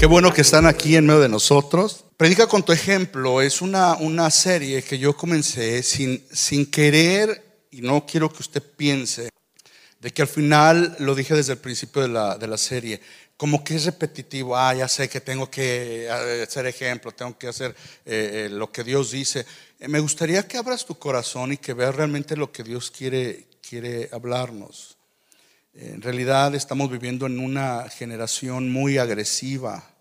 Qué bueno que están aquí en medio de nosotros. Predica con tu ejemplo es una, una serie que yo comencé sin, sin querer y no quiero que usted piense de que al final, lo dije desde el principio de la, de la serie, como que es repetitivo, ah, ya sé que tengo que eh, hacer ejemplo, tengo que hacer eh, eh, lo que Dios dice. me gustaría que abras tu corazón y que veas realmente lo que Dios quiere, quiere hablarnos. En realidad estamos viviendo en una generación muy agresiva.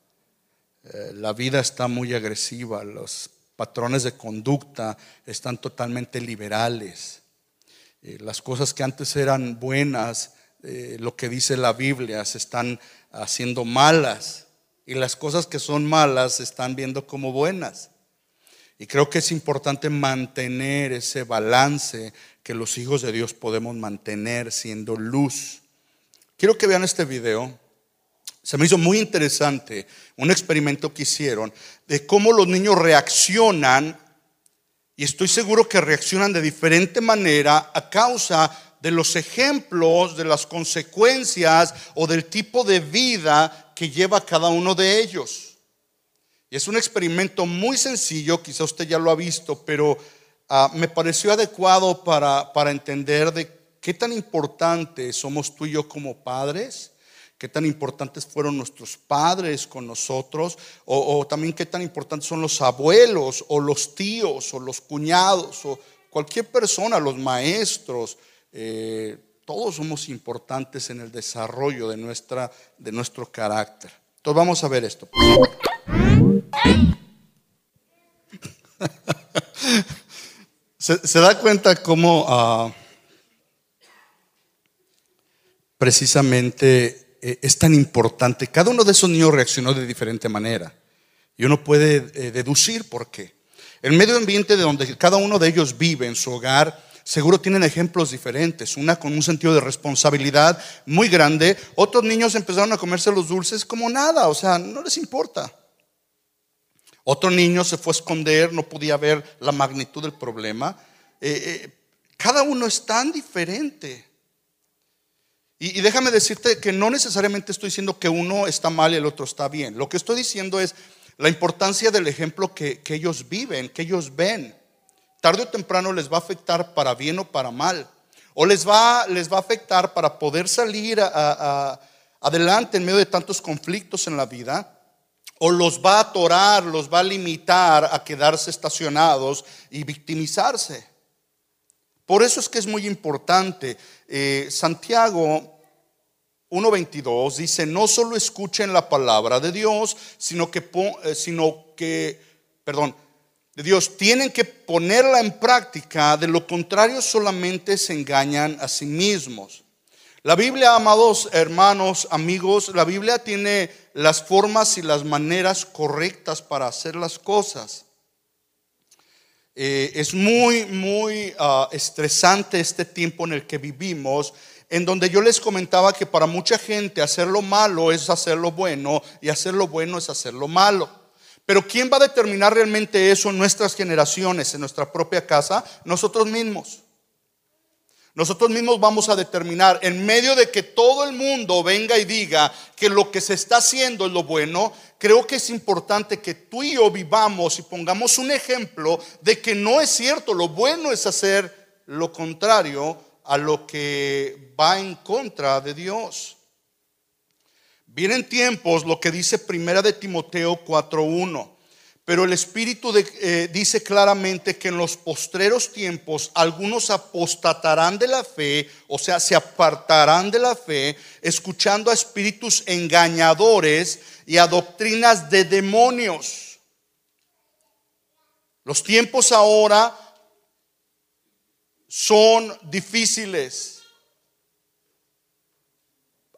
la vida está muy agresiva, los patrones de conducta están totalmente liberales. Eh, las cosas que antes eran buenas, eh, lo que dice la Biblia, se están haciendo malas. Y las cosas que son malas se están viendo como buenas. Y creo que es importante mantener ese balance que los hijos de Dios podemos mantener siendo luz. Quiero que vean este video. Se me hizo muy interesante un experimento que hicieron de cómo los niños reaccionan y estoy seguro que reaccionan de diferente manera a causa de los ejemplos, de las consecuencias o del tipo de vida que lleva cada uno de ellos. Y es un experimento muy sencillo, quizá usted ya lo ha visto, pero ah, me pareció adecuado para, para entender de qué tan importante somos tú y yo como padres qué tan importantes fueron nuestros padres con nosotros, o, también qué tan importantes son los abuelos, o los tíos, o los cuñados, o cualquier persona, los maestros. Eh, todos somos importantes en el desarrollo de, nuestra, de nuestro carácter. Entonces vamos a ver esto. se, da cuenta cómo ah, precisamente eh, es tan importante. Cada uno de esos niños reaccionó de diferente manera. Y uno puede eh, deducir por qué. El medio ambiente de donde cada uno de ellos vive, en su hogar, seguro tienen ejemplos diferentes. Una con un sentido de responsabilidad muy grande. Otros niños empezaron a comerse los dulces como nada, o sea, no les importa. Otro niño se fue a esconder, no podía ver la magnitud del problema. Eh, cada uno es tan diferente. Y, déjame decirte que no necesariamente estoy diciendo que uno está mal y el otro está bien. Lo que estoy diciendo es la importancia del ejemplo que, ellos viven, que ellos ven. Tarde o temprano les va a afectar para bien o para mal. O les va, les va a afectar para poder salir adelante en medio de tantos conflictos en la vida. O los va a atorar, los va a limitar a quedarse estacionados y victimizarse. Por eso es que es muy importante. Eh, Santiago 1.22 dice, no solo escuchen la palabra de Dios, sino que, eh, sino que, perdón, de Dios, tienen que ponerla en práctica, de lo contrario solamente se engañan a sí mismos. La Biblia, amados hermanos, amigos, la Biblia tiene las formas y las maneras correctas para hacer las cosas. Eh, es muy, muy ah, estresante este tiempo en el que vivimos, en donde yo les comentaba que para mucha gente hacer lo malo es hacer lo bueno y hacer lo bueno es hacer lo malo. Pero ¿quién va a determinar realmente eso en nuestras generaciones, en nuestra propia casa? Nosotros mismos. Nosotros mismos vamos a determinar, en medio de que todo el mundo venga y diga que lo que se está haciendo es lo bueno, creo que es importante que tú y yo vivamos y pongamos un ejemplo de que no es cierto, lo bueno es hacer lo contrario a lo que va en contra de Dios. Vienen tiempos, lo que dice Primera de Timoteo 4.1 pero el Espíritu eh, dice claramente que en los postreros tiempos algunos apostatarán de la fe, o sea, se apartarán de la fe, escuchando a espíritus engañadores y a doctrinas de demonios. Los tiempos ahora son difíciles.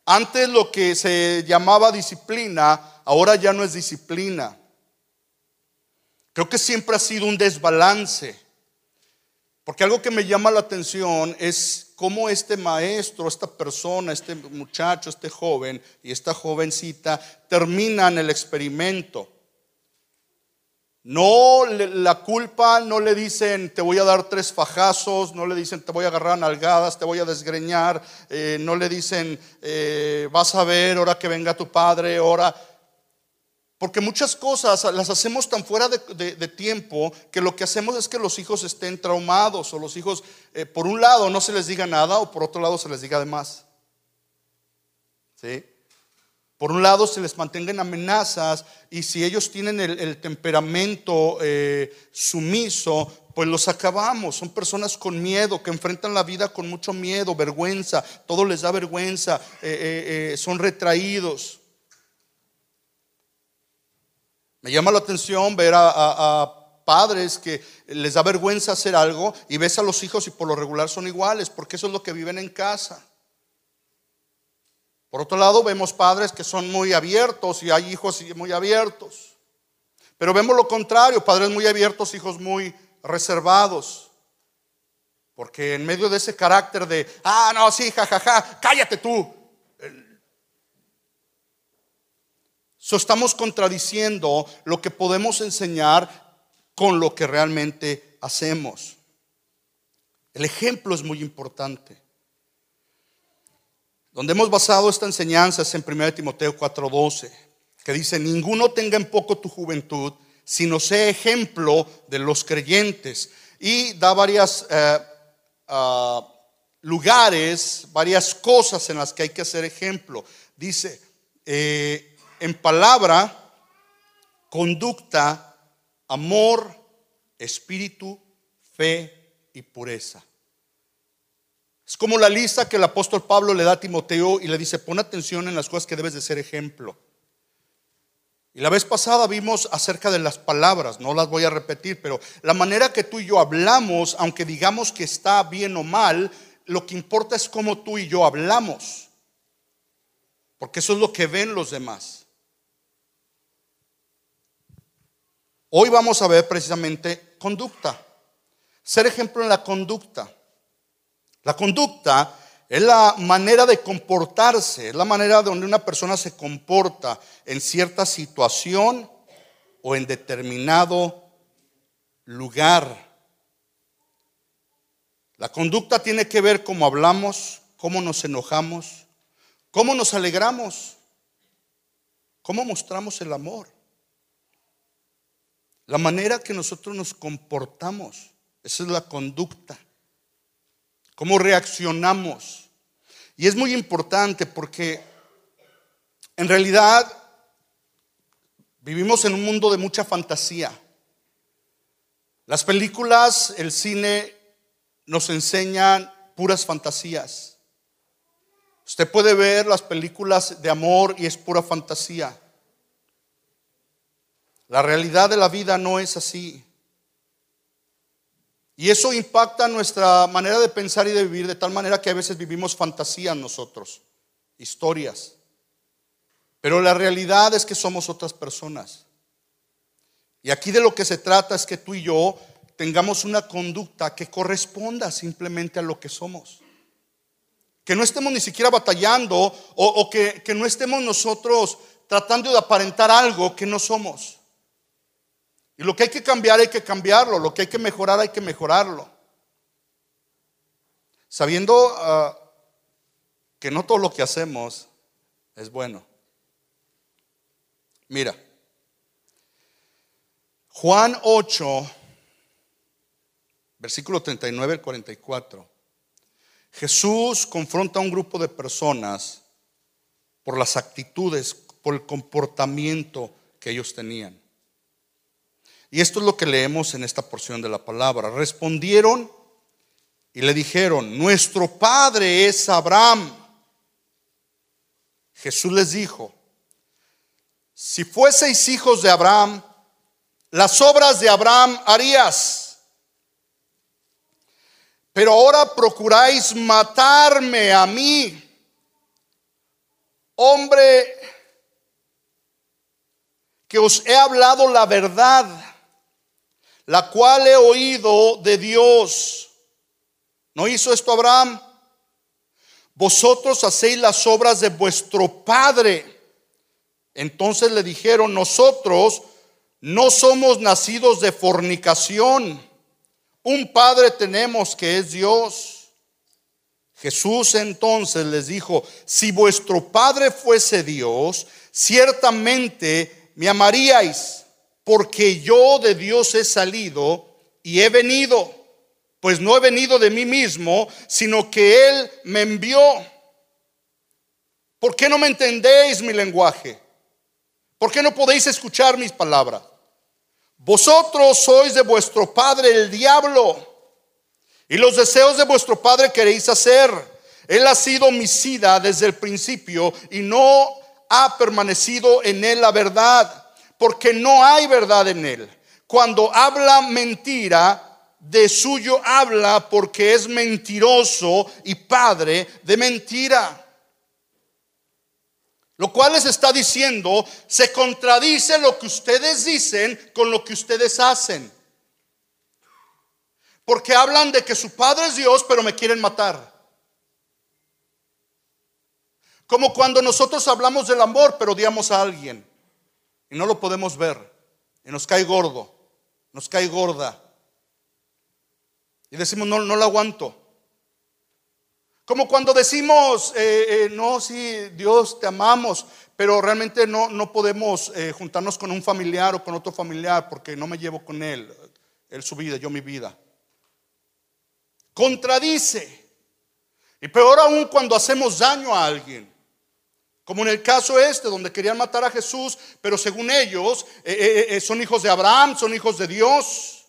Antes lo que se llamaba disciplina, ahora ya no es disciplina. Creo que siempre ha sido un desbalance. Porque algo que me llama la atención es cómo este maestro, esta persona, este muchacho, este joven y esta jovencita terminan el experimento. No, la culpa no le dicen te voy a dar tres fajazos, no le dicen te voy a agarrar nalgadas, te voy a desgreñar, eh, no le dicen eh, vas a ver, ahora que venga tu padre, ahora Porque muchas cosas las hacemos tan fuera de, tiempo que lo que hacemos es que los hijos estén traumados o los hijos, eh, por un lado, no se les diga nada o por otro lado se les diga de más. ¿Sí? Por un lado se les mantengan amenazas y si ellos tienen el, temperamento eh, sumiso, pues los acabamos. Son personas con miedo, que enfrentan la vida con mucho miedo, vergüenza, todo les da vergüenza, eh, son retraídos. Me llama la atención ver a, padres que les da vergüenza hacer algo y ves a los hijos y por lo regular son iguales, porque eso es lo que viven en casa. Por otro lado, vemos padres que son muy abiertos y hay hijos muy abiertos. Pero vemos lo contrario, padres muy abiertos, hijos muy reservados. Porque en medio de ese carácter de, ah, no, sí, jajaja, cállate tú. So, estamos contradiciendo lo que podemos enseñar con lo que realmente hacemos. El ejemplo es muy importante. Donde hemos basado esta enseñanza es en 1 Timoteo 4:12, que dice, ninguno tenga en poco tu juventud, sino sea ejemplo de los creyentes. Y da varias eh, ah, lugares, varias cosas en las que hay que hacer ejemplo. Dice, eh, en palabra, conducta, amor, espíritu, fe y pureza. Es como la lista que el apóstol Pablo le da a Timoteo y le dice, pon atención en las cosas que debes de ser ejemplo. Y la vez pasada vimos acerca de las palabras, no las voy a repetir, pero la manera que tú y yo hablamos, aunque digamos que está bien o mal, lo que importa es cómo tú y yo hablamos. Porque eso es lo que ven los demás. Hoy vamos a ver precisamente conducta. Ser ejemplo en la conducta. La conducta es la manera de comportarse, es la manera donde una persona se comporta en cierta situación o en determinado lugar. La conducta tiene que ver cómo hablamos, cómo nos enojamos, cómo nos alegramos, cómo mostramos el amor. La manera que nosotros nos comportamos, esa es la conducta. Cómo reaccionamos. Y es muy importante porque en realidad vivimos en un mundo de mucha fantasía. Las películas, el cine nos enseñan puras fantasías. Usted puede ver las películas de amor y es pura fantasía. La realidad de la vida no es así. Y eso impacta nuestra manera de pensar y de vivir de tal manera que a veces vivimos fantasías nosotros, historias. Pero la realidad es que somos otras personas. Y aquí de lo que se trata es que tú y yo tengamos una conducta que corresponda simplemente a lo que somos. Que no estemos ni siquiera batallando o, que no estemos nosotros tratando de aparentar algo que no somos. Y lo que hay que cambiar hay que cambiarlo, lo que hay que mejorar hay que mejorarlo. Sabiendo ah, que no todo lo que hacemos es bueno. Mira, Juan 8, versículo 39 al 44. Jesús confronta a un grupo de personas por las actitudes, por el comportamiento que ellos tenían. Y esto es lo que leemos en esta porción de la palabra. Respondieron y le dijeron, nuestro padre es Abraham. Jesús les dijo, si fueseis hijos de Abraham, las obras de Abraham harías. Pero ahora procuráis matarme a mí, hombre que os he hablado la verdad la cual he oído de Dios. ¿No hizo esto Abraham? Vosotros hacéis las obras de vuestro padre. Entonces le dijeron, nosotros no somos nacidos de fornicación. Un padre tenemos que es Dios. Jesús entonces les dijo, si vuestro padre fuese Dios, ciertamente me amaríais, porque yo de Dios he salido y he venido, pues no he venido de mí mismo, sino que Él me envió. ¿Por qué no me entendéis mi lenguaje? ¿Por qué no podéis escuchar mis palabras? Vosotros sois de vuestro padre el diablo, y los deseos de vuestro padre queréis hacer. Él ha sido homicida desde el principio y no ha permanecido en él la verdad, porque no hay verdad en él. Cuando habla mentira, de suyo habla porque es mentiroso y padre de mentira. Lo cual les está diciendo, se contradice lo que ustedes dicen con lo que ustedes hacen. Porque hablan de que su padre es Dios, pero me quieren matar. Como cuando nosotros hablamos del amor, pero odiamos a alguien y no lo podemos ver y nos cae gordo, nos cae gorda. Y decimos, no, no lo aguanto. Como cuando decimos, eh, eh, no, sí, Dios te amamos, pero realmente no, no podemos eh, juntarnos con un familiar o con otro familiar porque no me llevo con él. Él su vida, yo mi vida. Contradice. Y peor aún cuando hacemos daño a alguien. Como en el caso este, donde querían matar a Jesús, pero según ellos eh, eh, eh, son hijos de Abraham, son hijos de Dios.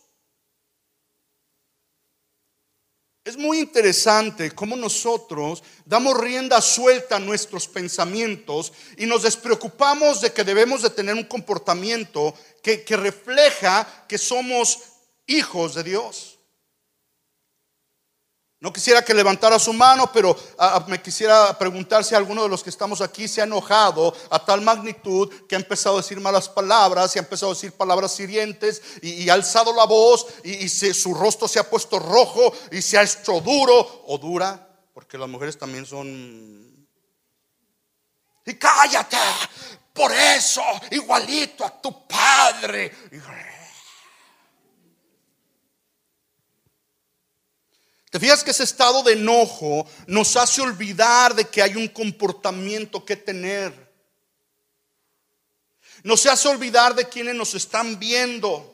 Es muy interesante cómo nosotros damos rienda suelta a nuestros pensamientos y nos despreocupamos de que debemos de tener un comportamiento que, que refleja que somos hijos de Dios. No quisiera que levantara su mano, pero ah, ah, me quisiera preguntar si alguno de los que estamos aquí se ha enojado a tal magnitud que ha empezado a decir malas palabras y ha empezado a decir palabras hirientes y, ha alzado la voz y, su rostro se ha puesto rojo y se ha hecho duro o dura, porque las mujeres también son... Y cállate, por eso, igualito a tu padre. ¿Te fijas que ese estado de enojo nos hace olvidar de que hay un comportamiento que tener? Nos hace olvidar de quienes nos están viendo.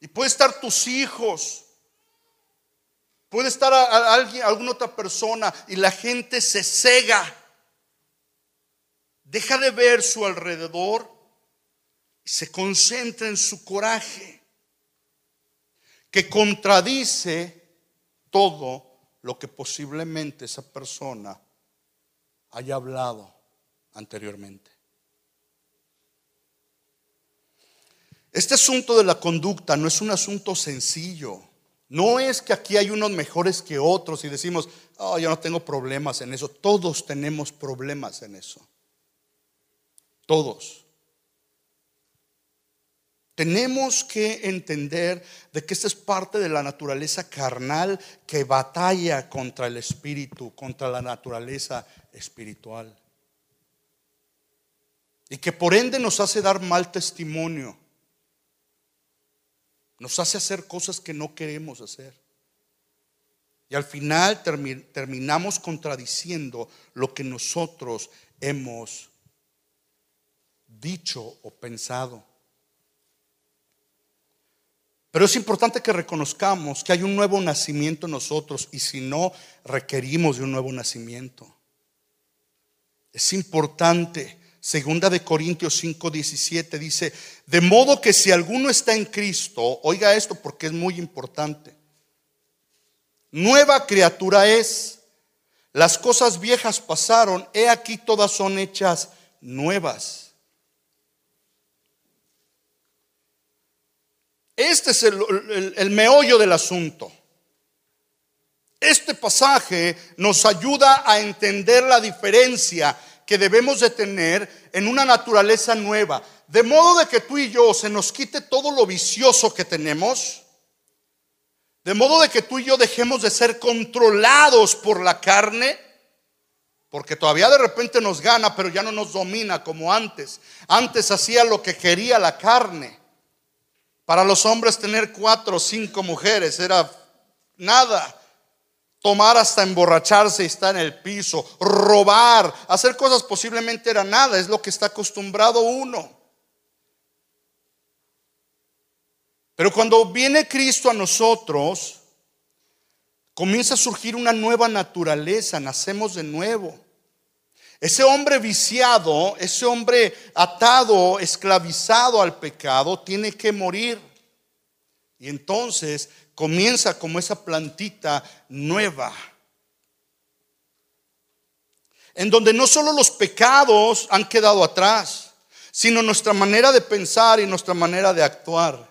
Y puede estar tus hijos. Puede estar alguien, alguna otra persona y la gente se cega. Deja de ver su alrededor y se concentra en su coraje que contradice todo lo que posiblemente esa persona haya hablado anteriormente. Este asunto de la conducta no es un asunto sencillo. No es que aquí hay unos mejores que otros y decimos, oh, yo no tengo problemas en eso. Todos tenemos problemas en eso. Todos. Tenemos que entender de que esta es parte de la naturaleza carnal que batalla contra el espíritu, contra la naturaleza espiritual. Y que por ende nos hace dar mal testimonio. Nos hace hacer cosas que no queremos hacer. Y al final terminamos contradiciendo lo que nosotros hemos dicho o pensado. Pero es importante que reconozcamos que hay un nuevo nacimiento en nosotros y si no, requerimos de un nuevo nacimiento. Es importante. Segunda de Corintios 5, 17 dice, de modo que si alguno está en Cristo, oiga esto porque es muy importante. Nueva criatura es. Las cosas viejas pasaron, he aquí todas son hechas nuevas. Este es el, meollo del asunto. Este pasaje nos ayuda a entender la diferencia que debemos de tener en una naturaleza nueva. De modo de que tú y yo se nos quite todo lo vicioso que tenemos. De modo de que tú y yo dejemos de ser controlados por la carne. Porque todavía de repente nos gana, pero ya no nos domina como antes. Antes hacía lo que quería la carne. Para los hombres tener cuatro o cinco mujeres era nada. tomar hasta emborracharse y estar en el piso, robar, hacer cosas posiblemente era nada, es lo que está acostumbrado uno. Pero cuando viene Cristo a nosotros, comienza a surgir una nueva naturaleza, nacemos de nuevo. Ese hombre viciado, ese hombre atado, esclavizado al pecado, tiene que morir. Y entonces comienza como esa plantita nueva. En donde no solo los pecados han quedado atrás, sino nuestra manera de pensar y nuestra manera de actuar.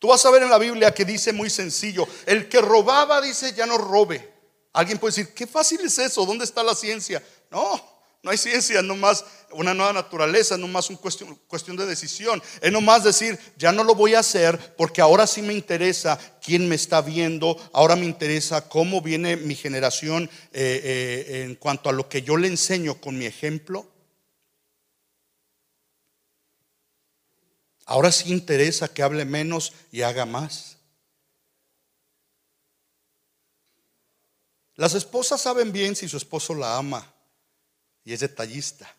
Tú vas a ver en la Biblia que dice muy sencillo, el que robaba dice ya no robe. Alguien puede decir, qué fácil es eso, ¿dónde está la ciencia? No, no hay ciencia, no más una nueva naturaleza, no más una cuestión, de decisión. Es nomás decir, ya no lo voy a hacer porque ahora sí me interesa quién me está viendo, ahora me interesa cómo viene mi generación eh, eh, en cuanto a lo que yo le enseño con mi ejemplo. Ahora sí interesa que hable menos y haga más. Las esposas saben bien si su esposo la ama y es detallista.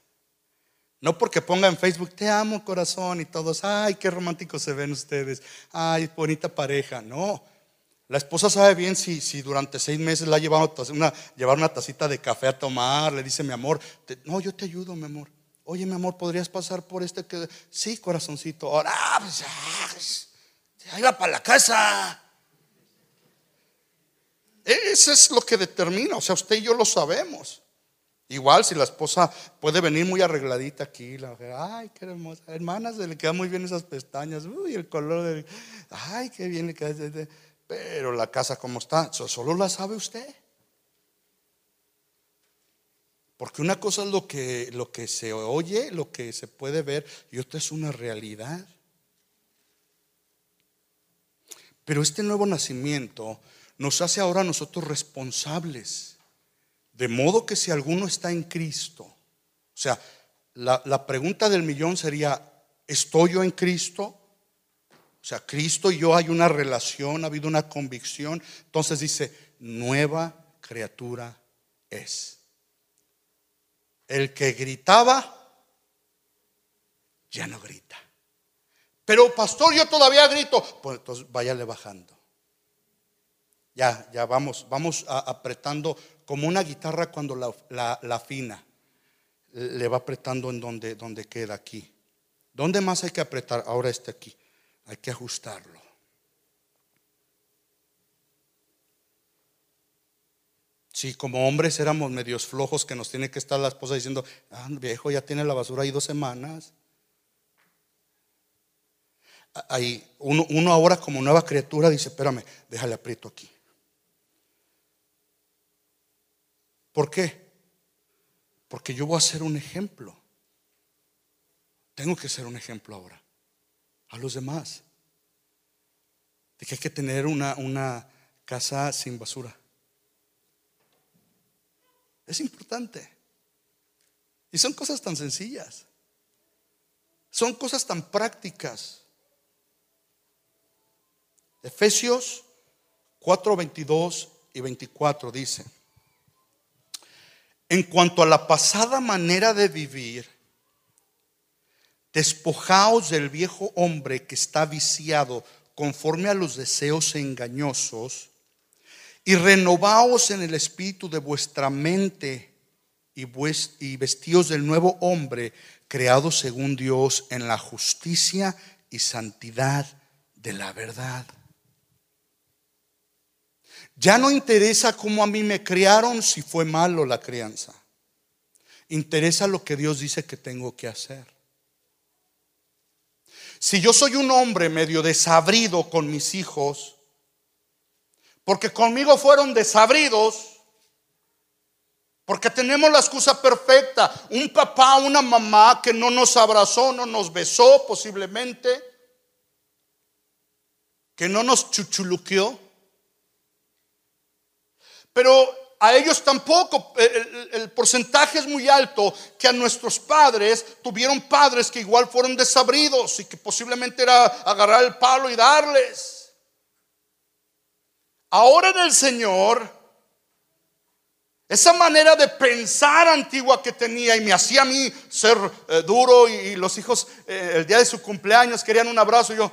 No porque ponga en Facebook, te amo corazón y todos, ay, qué románticos se ven ustedes, ay, bonita pareja. No, la esposa sabe bien si, si durante seis meses la ha llevado una, llevar una tacita de café a tomar, le dice, mi amor, no, yo te ayudo, mi amor. Oye, mi amor, ¿podrías pasar por este que... Sí, corazoncito. Ahora, pues, ahí va para la casa. Eso es lo que determina, o sea, usted y yo lo sabemos. Igual si la esposa puede venir muy arregladita aquí, la ay, qué hermosa, hermana, se le quedan muy bien esas pestañas, uy, el color de, ay, qué bien le queda, pero la casa como está, solo la sabe usted. Porque una cosa es lo que, lo que se oye, lo que se puede ver, y otra es una realidad. Pero este nuevo nacimiento nos hace ahora nosotros responsables de modo que si alguno está en Cristo, o sea, la, pregunta del millón sería, ¿estoy yo en Cristo? O sea, Cristo y yo hay una relación, ha habido una convicción. Entonces dice, nueva criatura es. El que gritaba, ya no grita. Pero pastor, yo todavía grito. Pues entonces váyale bajando. Ya, ya vamos, vamos apretando como una guitarra cuando la, la, afina, le va apretando en donde, donde queda aquí. ¿Dónde más hay que apretar? Ahora este aquí. Hay que ajustarlo. Si como hombres éramos medios flojos que nos tiene que estar la esposa diciendo, ah, viejo, ya tiene la basura ahí dos semanas. Ahí, uno, uno ahora como nueva criatura dice, espérame, déjale aprieto aquí. ¿Por qué? Porque yo voy a ser un ejemplo. Tengo que ser un ejemplo ahora a los demás. De que hay que tener una, una casa sin basura. Es importante. Y son cosas tan sencillas. Son cosas tan prácticas. Efesios 4, 22 y 24 dice. En cuanto a la pasada manera de vivir, despojaos del viejo hombre que está viciado conforme a los deseos engañosos y renovaos en el espíritu de vuestra mente y, y vestíos del nuevo hombre creado según Dios en la justicia y santidad de la verdad. Ya no interesa cómo a mí me criaron, si fue malo la crianza. Interesa lo que Dios dice que tengo que hacer. Si yo soy un hombre medio desabrido con mis hijos, porque conmigo fueron desabridos, porque tenemos la excusa perfecta, un papá, una mamá que no nos abrazó, no nos besó posiblemente, que no nos chuchuluqueó. Pero a ellos tampoco, el, porcentaje es muy alto que a nuestros padres tuvieron padres que igual fueron desabridos y que posiblemente era agarrar el palo y darles. Ahora en el Señor Esa manera de pensar antigua que tenía y me hacía a mí ser eh, duro y, los hijos eh, el día de su cumpleaños querían un abrazo y yo,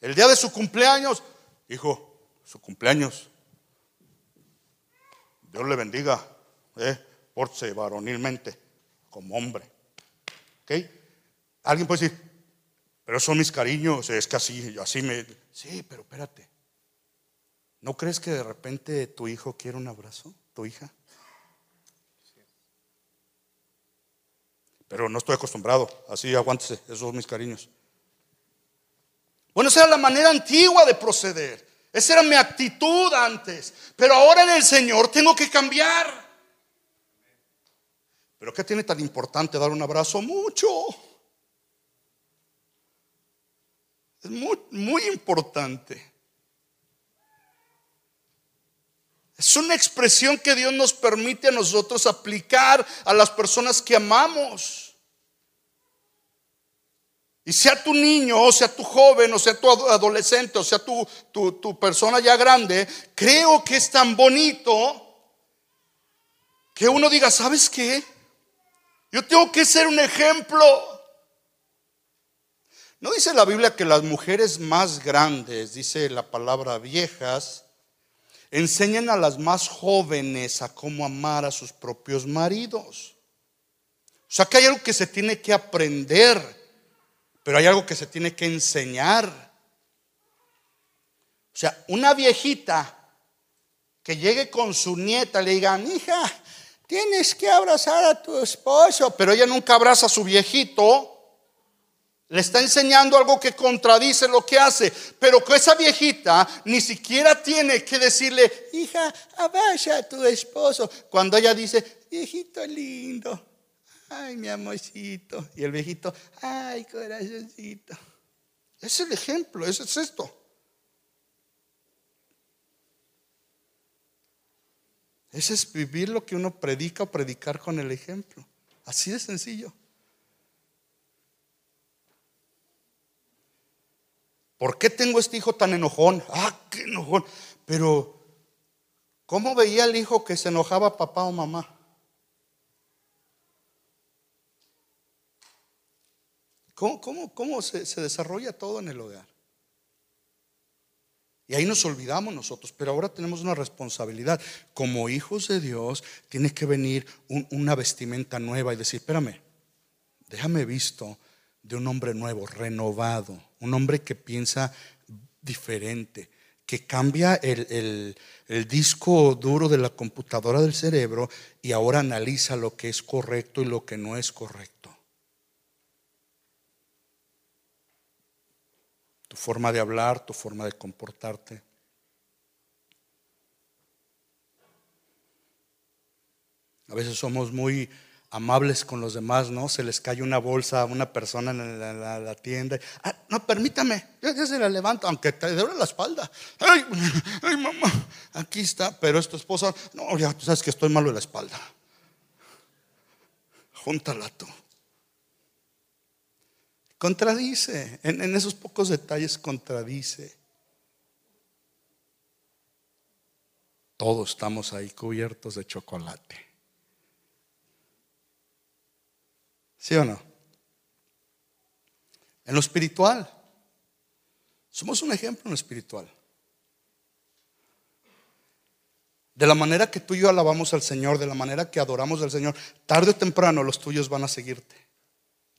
el día de su cumpleaños, hijo, su cumpleaños, Dios le bendiga, eh, porse varonilmente, como hombre. ¿Ok? Alguien puede decir, pero son mis cariños, es que así, así me... Sí, pero espérate. ¿No crees que de repente tu hijo quiere un abrazo? ¿Tu hija? Pero no estoy acostumbrado, así aguántese, esos son mis cariños. Bueno, esa era la manera antigua de proceder. Esa era mi actitud antes. Pero ahora en el Señor tengo que cambiar. ¿Pero qué tiene tan importante dar un abrazo? Mucho. Es muy, muy importante. Es una expresión que Dios nos permite a nosotros aplicar a las personas que amamos. Y sea tu niño, o sea tu joven, o sea tu adolescente, o sea tu, tu, persona ya grande, creo que es tan bonito que uno diga, ¿sabes qué? Yo tengo que ser un ejemplo. No dice la Biblia que las mujeres más grandes, dice la palabra viejas, enseñan a las más jóvenes a cómo amar a sus propios maridos. O sea que hay algo que se tiene que aprender pero hay algo que se tiene que enseñar. O sea, una viejita que llegue con su nieta le diga, hija, tienes que abrazar a tu esposo, pero ella nunca abraza a su viejito. Le está enseñando algo que contradice lo que hace, pero que esa viejita ni siquiera tiene que decirle, hija, abraza a tu esposo, cuando ella dice, viejito lindo, ay, mi amorcito. Y el viejito, ay, corazoncito. Es el ejemplo, eso es esto. Ese es vivir lo que uno predica o predicar con el ejemplo. Así de sencillo. ¿Por qué tengo este hijo tan enojón? Ah, qué enojón. Pero, ¿cómo veía el hijo que se enojaba papá o mamá? ¿Cómo, se, se desarrolla todo en el hogar? Y ahí nos olvidamos nosotros, pero ahora tenemos una responsabilidad. Como hijos de Dios, tiene que venir una vestimenta nueva y decir, espérame, déjame visto de un hombre nuevo, renovado, un hombre que piensa diferente, que cambia el, el, disco duro de la computadora del cerebro y ahora analiza lo que es correcto y lo que no es correcto. Tu forma de hablar, tu forma de comportarte. A veces somos muy amables con los demás, ¿no? Se les cae una bolsa a una persona en la, tienda. Ah, no, permítame, ya, se la levanto, aunque te duele la espalda. Ay, ay, mamá, aquí está, pero es tu esposa. No, ya tú sabes que estoy malo de la espalda. Júntala tú. Contradice, en, esos pocos detalles contradice. Todos estamos ahí cubiertos de chocolate. ¿Sí o no? En lo espiritual, somos un ejemplo en lo espiritual. De la manera que tú y yo alabamos al Señor, de la manera que adoramos al Señor, tarde o temprano los tuyos van a seguirte.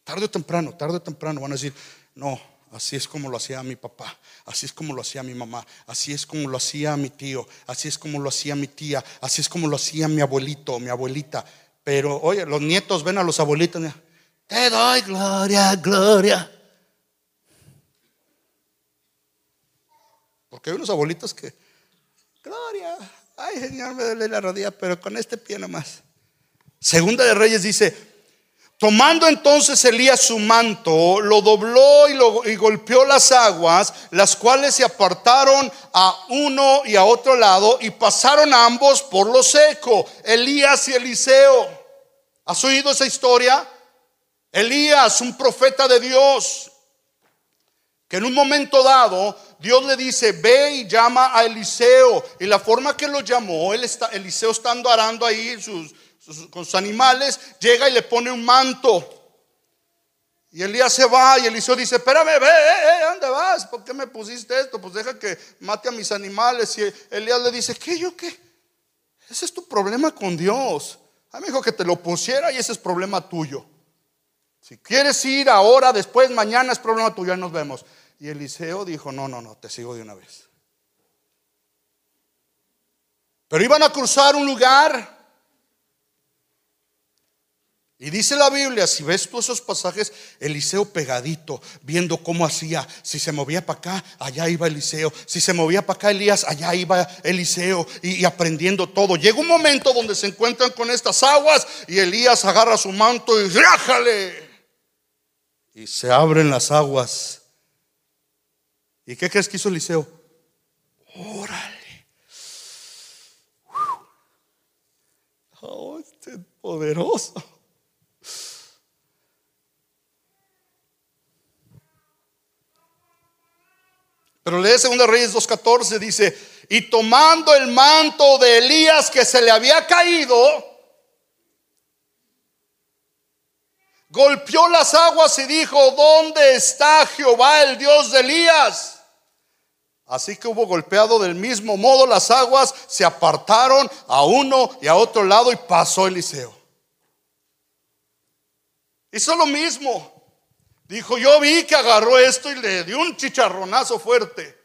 Tarde o temprano, tarde o temprano van a decir, no, así es como lo hacía mi papá, así es como lo hacía mi mamá, así es como lo hacía mi tío, así es como lo hacía mi tía, así es como lo hacía mi abuelito, mi abuelita. Pero oye, los nietos ven a los abuelitos, te doy gloria, gloria. Porque hay unos abuelitos que, gloria, ay Señor, me duele la rodilla, pero con este pie nomás. Segunda de Reyes dice, Tomando entonces Elías su manto, lo dobló y, lo, y golpeó las aguas, las cuales se apartaron a uno y a otro lado y pasaron ambos por lo seco. Elías y Eliseo. ¿Has oído esa historia? Elías, un profeta de Dios, que en un momento dado Dios le dice, ve y llama a Eliseo. Y la forma que lo llamó, está, Eliseo estando arando ahí con sus animales, llega y le pone un manto. Y Elías se va y Eliseo dice, espérame, ve, eh, eh, ¿dónde vas? ¿Por qué me pusiste esto? Pues deja que mate a mis animales. Y Elías le dice, ¿qué yo qué? Ese es tu problema con Dios. A mí dijo que te lo pusiera y ese es problema tuyo. Si quieres ir ahora, después, mañana es problema tuyo, ya nos vemos. Y Eliseo dijo, no, no, no, te sigo de una vez. Pero iban a cruzar un lugar. Y dice la Biblia, si ves tú esos pasajes, Eliseo pegadito, viendo cómo hacía. Si se movía para acá, allá iba Eliseo. Si se movía para acá Elías, allá iba Eliseo. Y, aprendiendo todo. Llega un momento donde se encuentran con estas aguas y Elías agarra su manto y rájale. Y se abren las aguas. ¿Y qué crees que hizo Eliseo? Órale. Oh, este poderoso. Pero lee 2 Reyes 2.14, dice, y tomando el manto de Elías que se le había caído, golpeó las aguas y dijo, ¿dónde está Jehová, el Dios de Elías? Así que hubo golpeado del mismo modo las aguas, se apartaron a uno y a otro lado y pasó Eliseo. Hizo lo mismo. Dijo, yo vi que agarró esto y le dio un chicharronazo fuerte.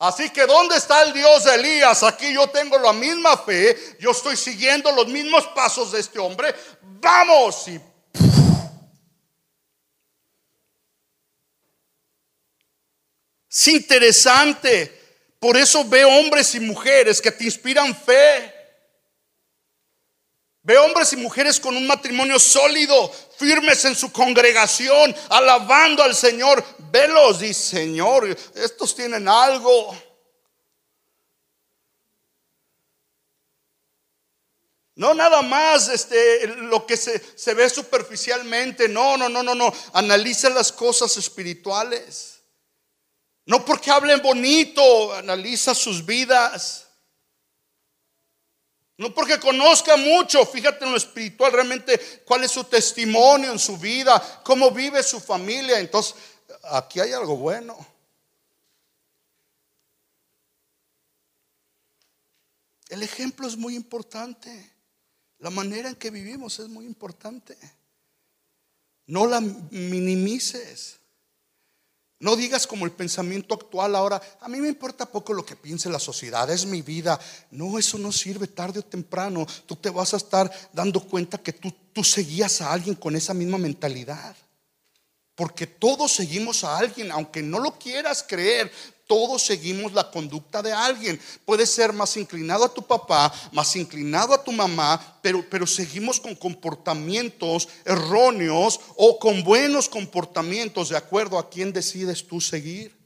Así que ¿dónde está el Dios de Elías? Aquí yo tengo la misma fe, yo estoy siguiendo los mismos pasos de este hombre. Vamos y Es interesante. Por eso veo hombres y mujeres que te inspiran fe. Ve hombres y mujeres con un matrimonio sólido, firmes en su congregación, alabando al Señor. Velos, y Señor, estos tienen algo. No nada más este, lo que se, se ve superficialmente. No, no, no, no, no. Analiza las cosas espirituales. No porque hablen bonito, analiza sus vidas. No porque conozca mucho, fíjate en lo espiritual realmente cuál es su testimonio en su vida, cómo vive su familia. Entonces, aquí hay algo bueno. El ejemplo es muy importante. La manera en que vivimos es muy importante. No la minimices. No digas como el pensamiento actual ahora, a mí me importa poco lo que piense la sociedad, es mi vida. No, eso no sirve tarde o temprano. Tú te vas a estar dando cuenta que tú, tú seguías a alguien con esa misma mentalidad. Porque todos seguimos a alguien, aunque no lo quieras creer, todos seguimos la conducta de alguien. Puede ser más inclinado a tu papá, más inclinado a tu mamá, pero, pero seguimos con comportamientos erróneos o con buenos comportamientos de acuerdo a quién decides tú seguir.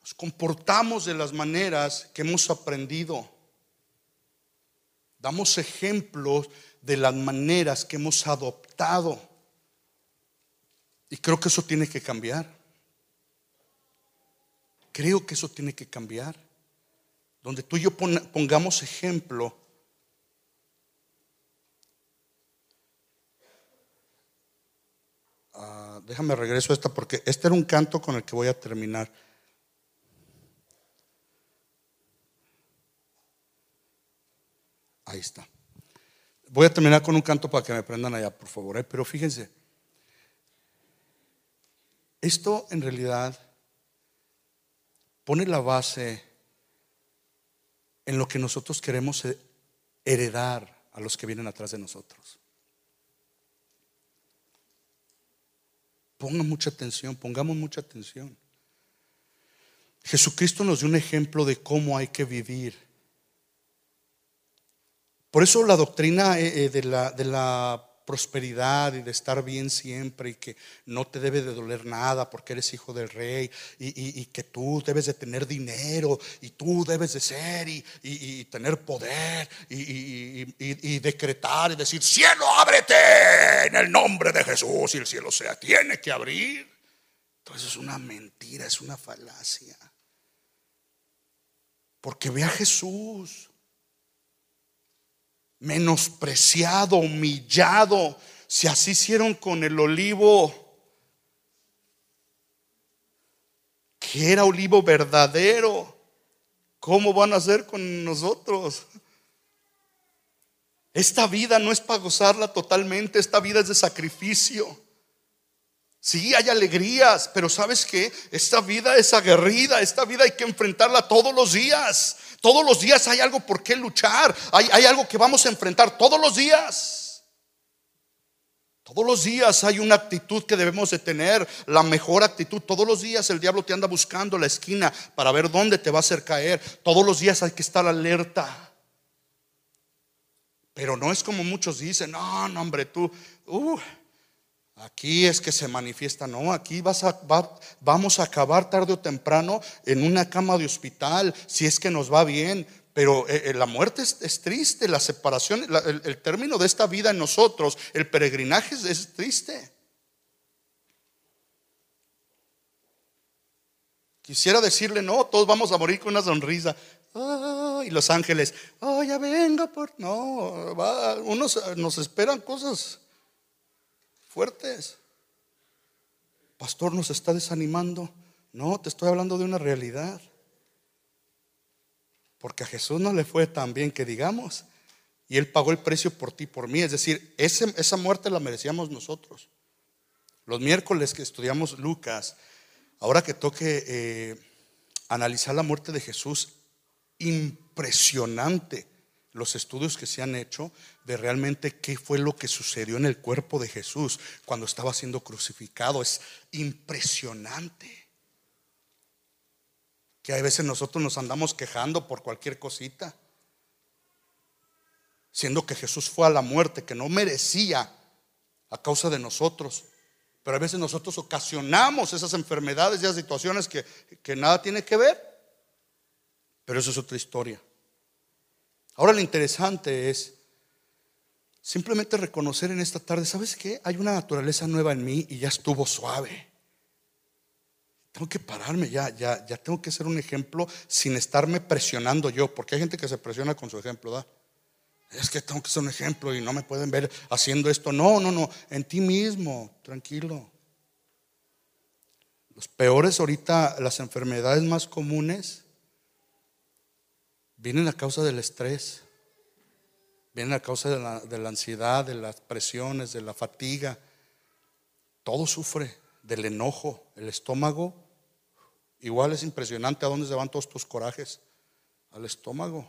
Nos comportamos de las maneras que hemos aprendido. Damos ejemplos de las maneras que hemos adoptado. Y creo que eso tiene que cambiar. Creo que eso tiene que cambiar. Donde tú y yo pongamos ejemplo. Ah, déjame regreso a esta porque este era un canto con el que voy a terminar. Ahí está. Voy a terminar con un canto para que me prendan allá, por favor. ¿eh? Pero fíjense. Esto en realidad pone la base en lo que nosotros queremos heredar a los que vienen atrás de nosotros. Pongan mucha atención, pongamos mucha atención. Jesucristo nos dio un ejemplo de cómo hay que vivir. Por eso la doctrina eh, eh, de la, de la prosperidad y de estar bien siempre y que no te debe de doler nada porque eres hijo del rey y, que tú debes de tener dinero y tú debes de ser y, tener poder y, decretar y decir, cielo, ábrete en el nombre de Jesús y el cielo sea, tiene que abrir. Entonces es una mentira, es una falacia. Porque ve a Jesús menospreciado, humillado, si así hicieron con el olivo, que era olivo verdadero, ¿cómo van a hacer con nosotros? Esta vida no es para gozarla totalmente, esta vida es de sacrificio. Sí, hay alegrías, pero sabes que esta vida es aguerrida, esta vida hay que enfrentarla todos los días. Todos los días hay algo por qué luchar, hay, hay algo que vamos a enfrentar todos los días. Todos los días hay una actitud que debemos de tener, la mejor actitud. Todos los días el diablo te anda buscando la esquina para ver dónde te va a hacer caer. Todos los días hay que estar alerta. Pero no es como muchos dicen, no, no, hombre, tú, uh, Aquí es que se manifiesta, no, aquí vas a, vamos a acabar tarde o temprano en una cama de hospital, si es que nos va bien, pero eh, eh, la muerte es, triste, la separación, el, término de esta vida en nosotros, el peregrinaje es, triste. Quisiera decirle, no, todos vamos a morir con una sonrisa. y los ángeles, oh, ya venga por... No, unos nos esperan cosas fuertes. Pastor, nos está desanimando. No, te estoy hablando de una realidad. Porque a Jesús no le fue tan bien que digamos. Y Él pagó el precio por ti, por mí. Es decir, esa muerte la merecíamos nosotros. Los miércoles que estudiamos Lucas, ahora que toque eh, analizar la muerte de Jesús, impresionante los estudios que se han hecho de realmente qué fue lo que sucedió en el cuerpo de Jesús cuando estaba siendo crucificado. Es impresionante. Que a veces nosotros nos andamos quejando por cualquier cosita. Siendo que Jesús fue a la muerte, que no merecía a causa de nosotros. Pero a veces nosotros ocasionamos esas enfermedades y esas situaciones que, que nada tiene que ver. Pero eso es otra historia. Ahora lo interesante es simplemente reconocer en esta tarde, ¿sabes qué? Hay una naturaleza nueva en mí y ya estuvo suave. Tengo que pararme ya, ya, ya tengo que ser un ejemplo sin estarme presionando yo, porque hay gente que se presiona con su ejemplo, ¿da? Es que tengo que ser un ejemplo y no me pueden ver haciendo esto. No, no, no, en ti mismo, tranquilo. Los peores ahorita, las enfermedades más comunes vienen a causa del estrés, vienen a causa de la, ansiedad, de las presiones, de la fatiga. Todo sufre del enojo, el estómago. Igual es impresionante a dónde se van todos tus corajes, al estómago.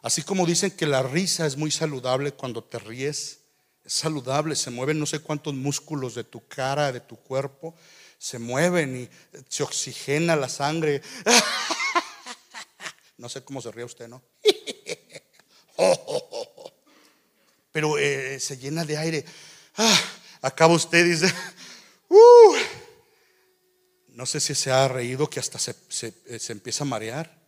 Así como dicen que la risa es muy saludable cuando te ríes, es saludable, se mueven no sé cuántos músculos de tu cara, de tu cuerpo, se mueven y se oxigena la sangre. No sé cómo se ríe usted, ¿no? Pero eh, se llena de aire. Ah, acaba usted dice, uh". no sé si se ha reído que hasta se, eh, empieza a marear.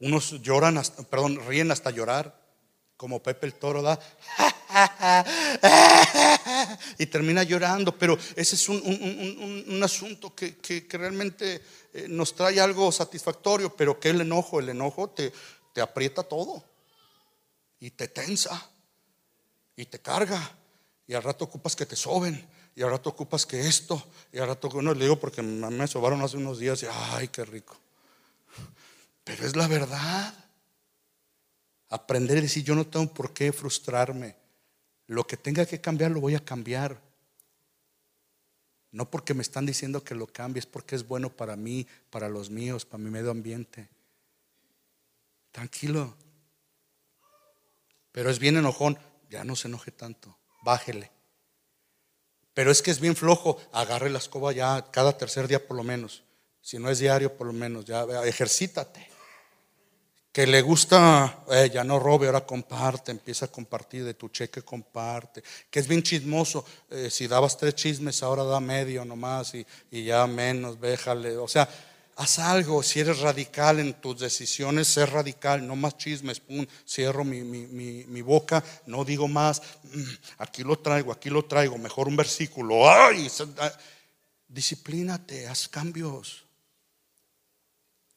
Unos lloran, perdón, ríen hasta llorar, como Pepe el Toro da. y termina llorando, pero ese es un, asunto que, realmente eh, nos trae algo satisfactorio, pero que el enojo, el enojo te, te aprieta todo y te tensa y te carga y al rato ocupas que te soben y al rato ocupas que esto y al rato, no le digo porque me sobaron hace unos días y ay, qué rico. Pero es la verdad. Aprender a decir, yo no tengo por qué frustrarme. Lo que tenga que cambiar lo voy a cambiar. No porque me están diciendo que lo cambie, es porque es bueno para mí, para los míos, para mi medio ambiente. Tranquilo. Pero es bien enojón, ya no se enoje tanto, bájele. Pero es que es bien flojo, agarre la escoba ya cada tercer día por lo menos. Si no es diario, por lo menos, ya ejercítate. Que le gusta, eh, ya no robe, ahora comparte, empieza a compartir de tu cheque, comparte, que es bien chismoso, eh, si dabas tres chismes, ahora da medio nomás y, y ya menos, déjale, o sea, haz algo, si eres radical en tus decisiones, sé radical, no más chismes, pum, cierro mi, mi, mi, mi boca, no digo más, mm, aquí lo traigo, aquí lo traigo, mejor un versículo, ay, ah, disciplínate, haz cambios.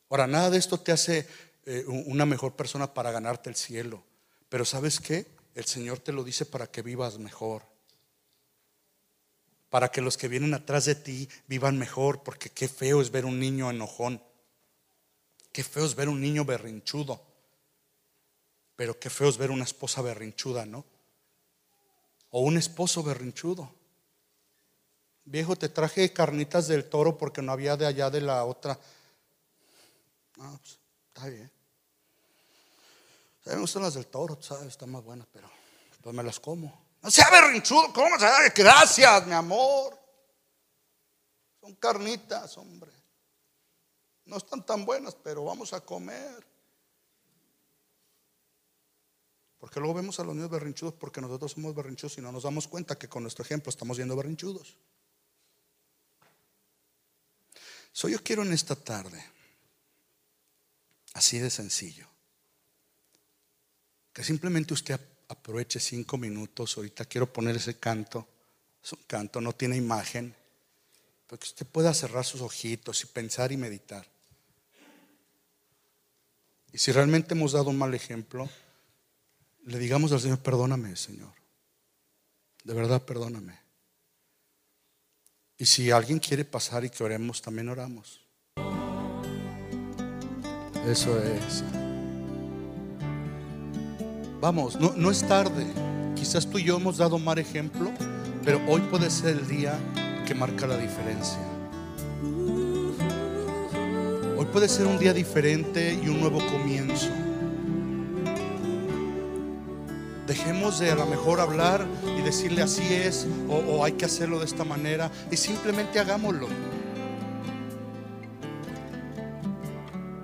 Ahora, nada de esto te hace eh, una mejor persona para ganarte el cielo. Pero ¿sabes qué? El Señor te lo dice para que vivas mejor. Para que los que vienen atrás de ti vivan mejor. Porque qué feo es ver un niño enojón. Qué feo es ver un niño berrinchudo. Pero qué feo es ver una esposa berrinchuda, ¿no? O un esposo berrinchudo. Viejo, te traje carnitas del toro porque no había de allá de la otra. No, pues, está bien. A mí me gustan las del toro, ¿sabes? Están más buenas, pero pues me las como. No sea berrinchudo, ¿cómo se Gracias, mi amor. Son carnitas, hombre. No están tan buenas, pero vamos a comer. Porque luego vemos a los niños berrinchudos porque nosotros somos berrinchudos y no nos damos cuenta que con nuestro ejemplo estamos viendo berrinchudos. So yo quiero en esta tarde, así de sencillo, que simplemente usted aproveche cinco minutos. Ahorita quiero poner ese canto. Es un canto, no tiene imagen. Pero que usted pueda cerrar sus ojitos y pensar y meditar. Y si realmente hemos dado un mal ejemplo, le digamos al Señor, perdóname, Señor. De verdad, perdóname. Y si alguien quiere pasar y que oremos, también oramos. Eso es. Vamos, no, es tarde. Quizás tú y yo hemos dado mal ejemplo, pero hoy puede ser el día que marca la diferencia. Hoy puede ser un día diferente y un nuevo comienzo. Dejemos de a lo mejor hablar y decirle así es o, o hay que hacerlo de esta manera y simplemente hagámoslo.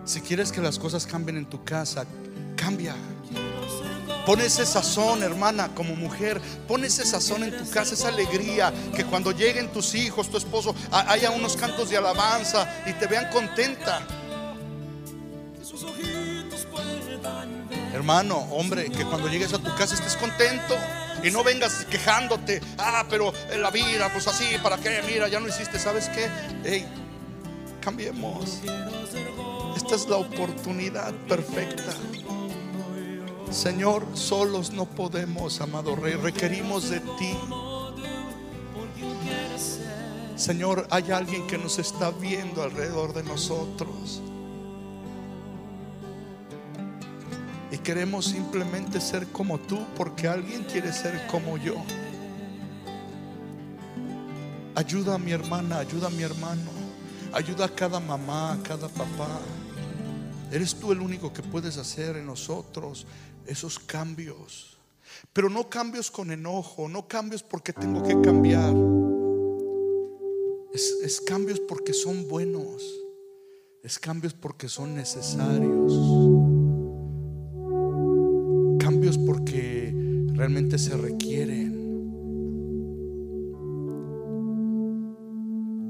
Si quieres que las cosas cambien en tu casa, cambia. Pon ese sazón, hermana, como mujer. Pon ese sazón en tu casa, esa alegría. Que cuando lleguen tus hijos, tu esposo, haya unos cantos de alabanza y te vean contenta. Hermano, hombre, que cuando llegues a tu casa estés contento. Y no vengas quejándote. Ah, pero la vida, pues así, ¿para qué? Mira, ya no hiciste. ¿Sabes qué? Hey, cambiemos. Esta es la oportunidad perfecta. Señor, solos no podemos, amado Rey, requerimos de ti. Señor, hay alguien que nos está viendo alrededor de nosotros. Y queremos simplemente ser como tú porque alguien quiere ser como yo. Ayuda a mi hermana, ayuda a mi hermano, ayuda a cada mamá, a cada papá. Eres tú el único que puedes hacer en nosotros esos cambios. Pero no cambios con enojo, no cambios porque tengo que cambiar. Es, cambios porque son buenos. Es cambios porque son necesarios. Cambios porque realmente se requieren.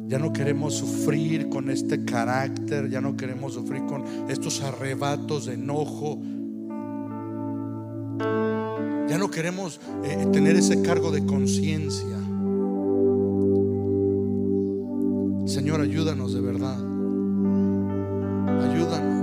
Ya no queremos sufrir con este carácter, ya no queremos sufrir con estos arrebatos de enojo, ya no queremos eh, tener ese cargo de conciencia. Señor, ayúdanos de verdad. Ayúdanos.